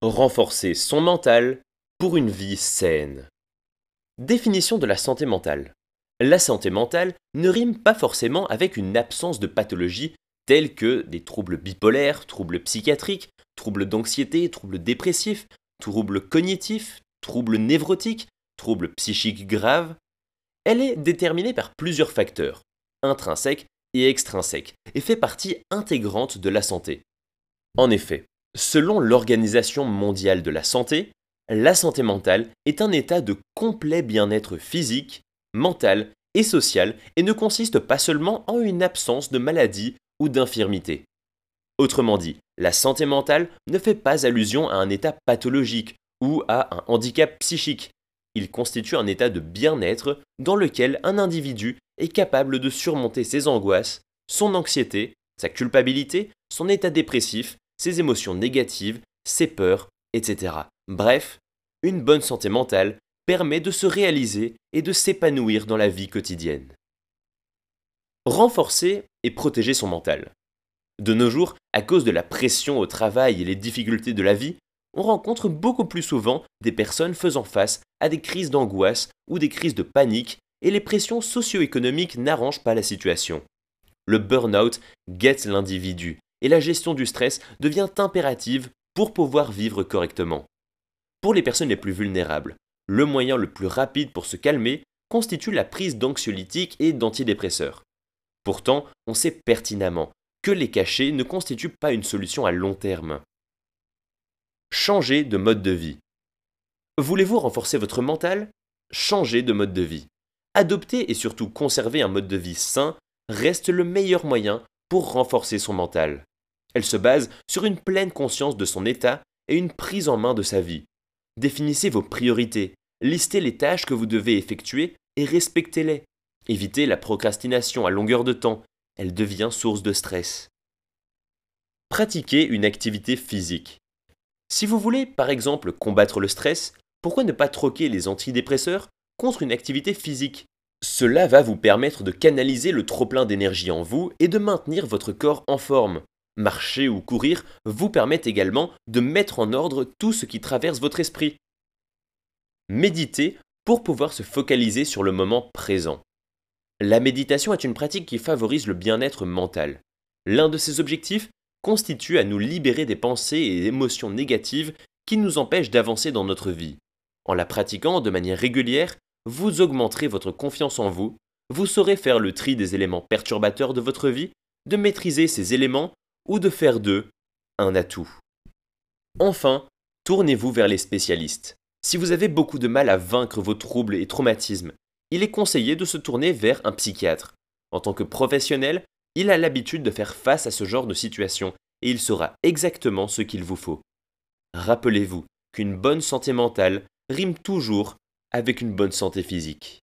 Renforcer son mental pour une vie saine. Définition de la santé mentale. La santé mentale ne rime pas forcément avec une absence de pathologie telles que des troubles bipolaires, troubles psychiatriques, troubles d'anxiété, troubles dépressifs, troubles cognitifs, troubles névrotiques, troubles psychiques graves. Elle est déterminée par plusieurs facteurs, intrinsèques et extrinsèques, et fait partie intégrante de la santé. En effet, selon l'Organisation mondiale de la santé, la santé mentale est un état de complet bien-être physique, mental et social et ne consiste pas seulement en une absence de maladie ou d'infirmité. Autrement dit, la santé mentale ne fait pas allusion à un état pathologique ou à un handicap psychique. Il constitue un état de bien-être dans lequel un individu est capable de surmonter ses angoisses, son anxiété, sa culpabilité, son état dépressif, ses émotions négatives, ses peurs, etc. Bref, une bonne santé mentale permet de se réaliser et de s'épanouir dans la vie quotidienne. Renforcer et protéger son mental. De nos jours, à cause de la pression au travail et les difficultés de la vie, on rencontre beaucoup plus souvent des personnes faisant face à des crises d'angoisse ou des crises de panique et les pressions socio-économiques n'arrangent pas la situation. Le burn-out guette l'individu et la gestion du stress devient impérative pour pouvoir vivre correctement. Pour les personnes les plus vulnérables, le moyen le plus rapide pour se calmer constitue la prise d'anxiolytiques et d'antidépresseurs. Pourtant, on sait pertinemment que les cachets ne constituent pas une solution à long terme. Changer de mode de vie. Voulez-vous renforcer votre mental? Changez de mode de vie. Adopter et surtout conserver un mode de vie sain reste le meilleur moyen pour renforcer son mental. Elle se base sur une pleine conscience de son état et une prise en main de sa vie. Définissez vos priorités, listez les tâches que vous devez effectuer et respectez-les. Évitez la procrastination à longueur de temps, elle devient source de stress. Pratiquez une activité physique. Si vous voulez, par exemple, combattre le stress, pourquoi ne pas troquer les antidépresseurs contre une activité physique? Cela va vous permettre de canaliser le trop-plein d'énergie en vous et de maintenir votre corps en forme. Marcher ou courir vous permet également de mettre en ordre tout ce qui traverse votre esprit. Méditez pour pouvoir se focaliser sur le moment présent. La méditation est une pratique qui favorise le bien-être mental. L'un de ses objectifs constitue à nous libérer des pensées et émotions négatives qui nous empêchent d'avancer dans notre vie. En la pratiquant de manière régulière, vous augmenterez votre confiance en vous, vous saurez faire le tri des éléments perturbateurs de votre vie, de maîtriser ces éléments ou de faire d'eux un atout. Enfin, tournez-vous vers les spécialistes. Si vous avez beaucoup de mal à vaincre vos troubles et traumatismes, il est conseillé de se tourner vers un psychiatre. En tant que professionnel, il a l'habitude de faire face à ce genre de situation et il saura exactement ce qu'il vous faut. Rappelez-vous qu'une bonne santé mentale rime toujours avec une bonne santé physique.